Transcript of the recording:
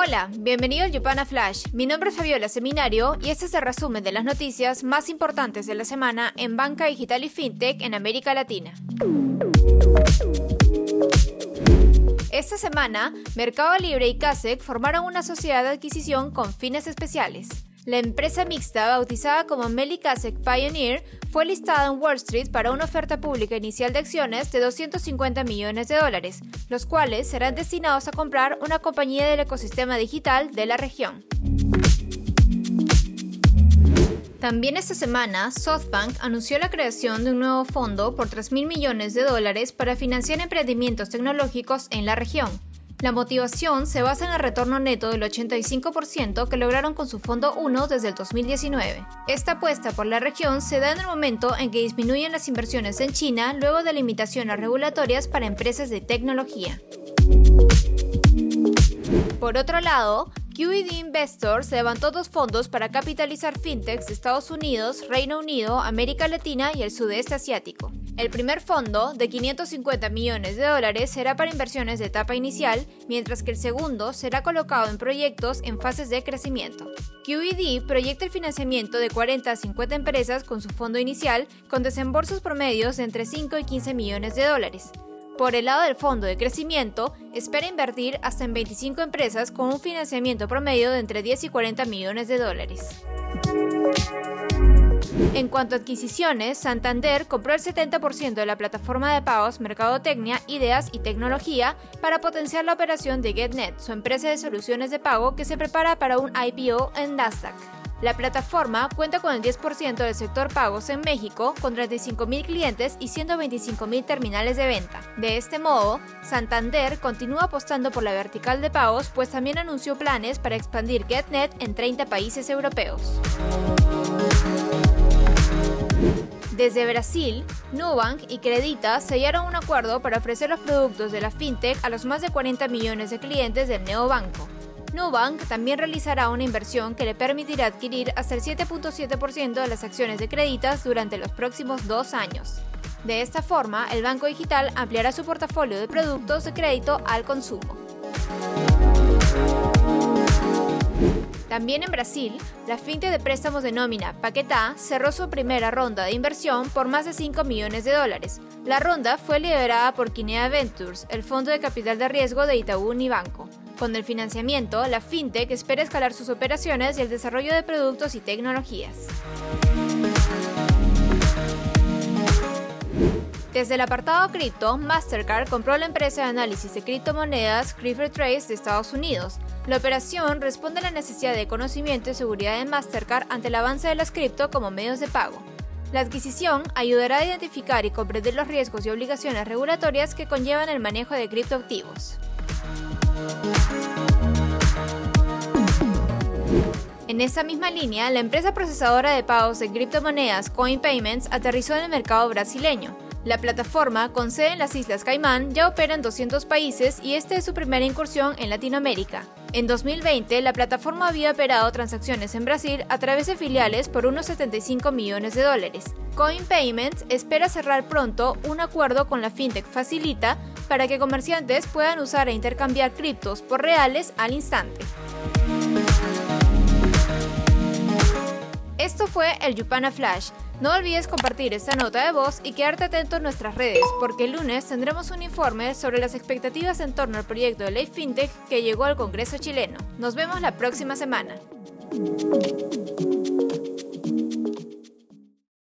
Hola, bienvenido al Yupana Flash. Mi nombre es Fabiola Seminario y este es el resumen de las noticias más importantes de la semana en banca digital y fintech en América Latina. Esta semana, Mercado Libre y CASEC formaron una sociedad de adquisición con fines especiales. La empresa mixta, bautizada como Melicasec Pioneer, fue listada en Wall Street para una oferta pública inicial de acciones de 250 millones de dólares, los cuales serán destinados a comprar una compañía del ecosistema digital de la región. También esta semana, SoftBank anunció la creación de un nuevo fondo por 3 mil millones de dólares para financiar emprendimientos tecnológicos en la región. La motivación se basa en el retorno neto del 85% que lograron con su Fondo 1 desde el 2019. Esta apuesta por la región se da en el momento en que disminuyen las inversiones en China luego de limitaciones regulatorias para empresas de tecnología. Por otro lado, QED Investors levantó dos fondos para capitalizar fintechs de Estados Unidos, Reino Unido, América Latina y el sudeste asiático. El primer fondo, de 550 millones de dólares, será para inversiones de etapa inicial, mientras que el segundo será colocado en proyectos en fases de crecimiento. QED proyecta el financiamiento de 40 a 50 empresas con su fondo inicial, con desembolsos promedios de entre 5 y 15 millones de dólares. Por el lado del fondo de crecimiento, espera invertir hasta en 25 empresas con un financiamiento promedio de entre 10 y 40 millones de dólares. En cuanto a adquisiciones, Santander compró el 70% de la plataforma de pagos Mercadotecnia, Ideas y Tecnología para potenciar la operación de GetNet, su empresa de soluciones de pago que se prepara para un IPO en Nasdaq. La plataforma cuenta con el 10% del sector pagos en México, con 35.000 clientes y 125.000 terminales de venta. De este modo, Santander continúa apostando por la vertical de pagos, pues también anunció planes para expandir GetNet en 30 países europeos. Desde Brasil, Nubank y Credita sellaron un acuerdo para ofrecer los productos de la fintech a los más de 40 millones de clientes del neobanco. Nubank también realizará una inversión que le permitirá adquirir hasta el 7.7% de las acciones de Creditas durante los próximos dos años. De esta forma, el banco digital ampliará su portafolio de productos de crédito al consumo. También en Brasil, la finte de préstamos de nómina Paquetá cerró su primera ronda de inversión por más de 5 millones de dólares. La ronda fue liderada por Kinea Ventures, el fondo de capital de riesgo de Itaú Unibanco. Con el financiamiento, la fintech espera escalar sus operaciones y el desarrollo de productos y tecnologías. Desde el apartado cripto, Mastercard compró la empresa de análisis de criptomonedas Trace de Estados Unidos. La operación responde a la necesidad de conocimiento y seguridad de Mastercard ante el avance de las cripto como medios de pago. La adquisición ayudará a identificar y comprender los riesgos y obligaciones regulatorias que conllevan el manejo de criptoactivos. En esa misma línea, la empresa procesadora de pagos de criptomonedas CoinPayments aterrizó en el mercado brasileño. La plataforma, con sede en las Islas Caimán, ya opera en 200 países y esta es su primera incursión en Latinoamérica. En 2020, la plataforma había operado transacciones en Brasil a través de filiales por unos 75 millones de dólares. CoinPayments espera cerrar pronto un acuerdo con la fintech Facilita para que comerciantes puedan usar e intercambiar criptos por reales al instante. Esto fue el Yupana Flash. No olvides compartir esta nota de voz y quedarte atento en nuestras redes, porque el lunes tendremos un informe sobre las expectativas en torno al proyecto de ley FinTech que llegó al Congreso chileno. Nos vemos la próxima semana.